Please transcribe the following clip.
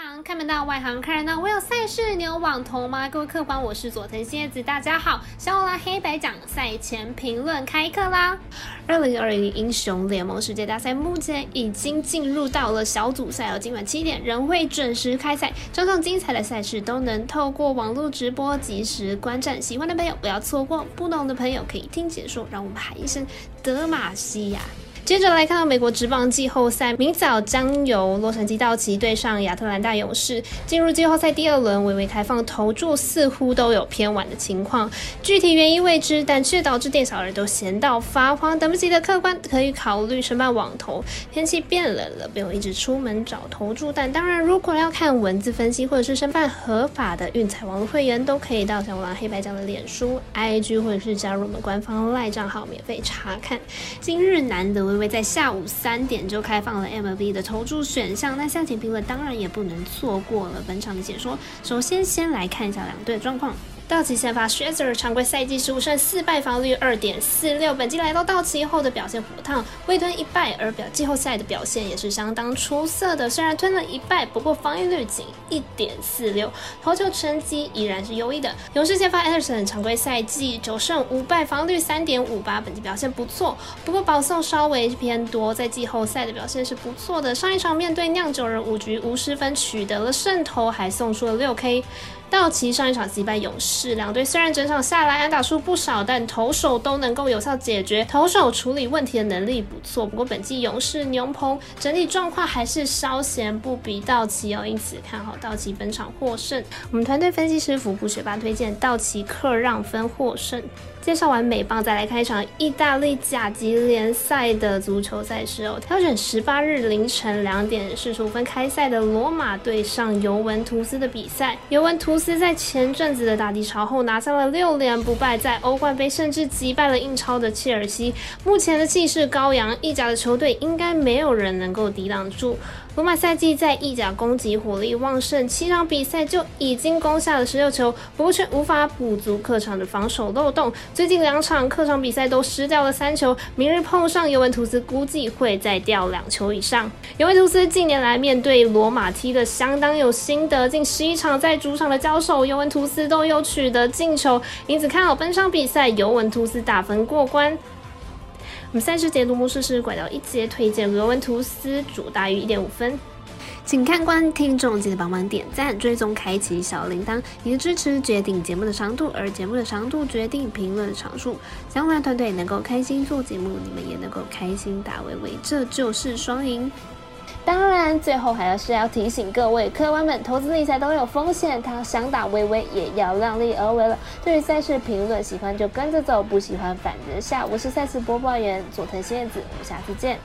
行看门道，外行看热闹。我有赛事，你有网投吗？各位客官，我是佐藤蝎子，大家好。小拉黑白奖赛前评论开课啦！二零二零英雄联盟世界大赛目前已经进入到了小组赛了，今晚七点仍会准时开赛，场场精彩的赛事都能透过网络直播及时观战。喜欢的朋友不要错过，不懂的朋友可以听解说。让我们喊一声德玛西亚！接着来看到美国职棒季后赛，明早将由洛杉矶道奇对上亚特兰大勇士。进入季后赛第二轮，微微开放投注似乎都有偏晚的情况，具体原因未知，但却导致店小二都闲到发慌，等不及的客官可以考虑申办网投。天气变冷了，不用一直出门找投注。但当然，如果要看文字分析或者是申办合法的运彩网络会员，都可以到小狼黑白酱的脸书、IG 或者是加入我们官方赖账号免费查看。今日难得因为在下午三点就开放了 MLB 的投注选项，那夏前评论当然也不能错过了本场的解说。首先，先来看一下两队的状况。道奇先发 s c h e r z e r 常规赛季十五胜四败，防率二点四六。本季来到道奇后的表现火烫，未吞一败，而表季后赛的表现也是相当出色的。虽然吞了一败，不过防御率仅一点四六，投球成绩依然是优异的。勇士先发 Anderson 常规赛季九胜五败，防率三点五八，本季表现不错，不过保送稍微偏多，在季后赛的表现是不错的。上一场面对酿酒人五局无失分，取得了胜投，还送出了六 K。道奇上一场击败勇士，两队虽然整场下来安打数不少，但投手都能够有效解决，投手处理问题的能力不错。不过本季勇士牛棚整体状况还是稍显不比道奇哦，因此看好道奇本场获胜。我们团队分析师福布学霸推荐道奇客让分获胜。介绍完美棒，再来看一场意大利甲级联赛的足球赛事哦。挑选十八日凌晨两点四十五分开赛的罗马对上尤文图斯的比赛。尤文图斯在前阵子的大低潮后拿下了六连不败，在欧冠杯甚至击败了英超的切尔西。目前的气势高扬，意甲的球队应该没有人能够抵挡住。罗马赛季在意甲攻击火力旺盛，七场比赛就已经攻下了十六球，不过却无法补足客场的防守漏洞。最近两场客场比赛都失掉了三球，明日碰上尤文图斯，估计会再掉两球以上。尤文图斯近年来面对罗马踢的相当有心得，近十一场在主场的交手，尤文图斯都有取得进球，因此看好本场比赛尤文图斯打分过关。我们赛事解读模式是拐到一节，推荐尤文图斯主大于一点五分。请看官听众记得帮忙点赞、追踪、开启小铃铛，你的支持决定节目的长度，而节目的长度决定评论的长数。想我们团队能够开心做节目，你们也能够开心打维维，这就是双赢。当然，最后还是要提醒各位客官们，投资理财都有风险，他想打微微也要量力而为了。对于赛事评论，喜欢就跟着走，不喜欢反着下。我是赛事播报员佐藤仙子，我们下次见。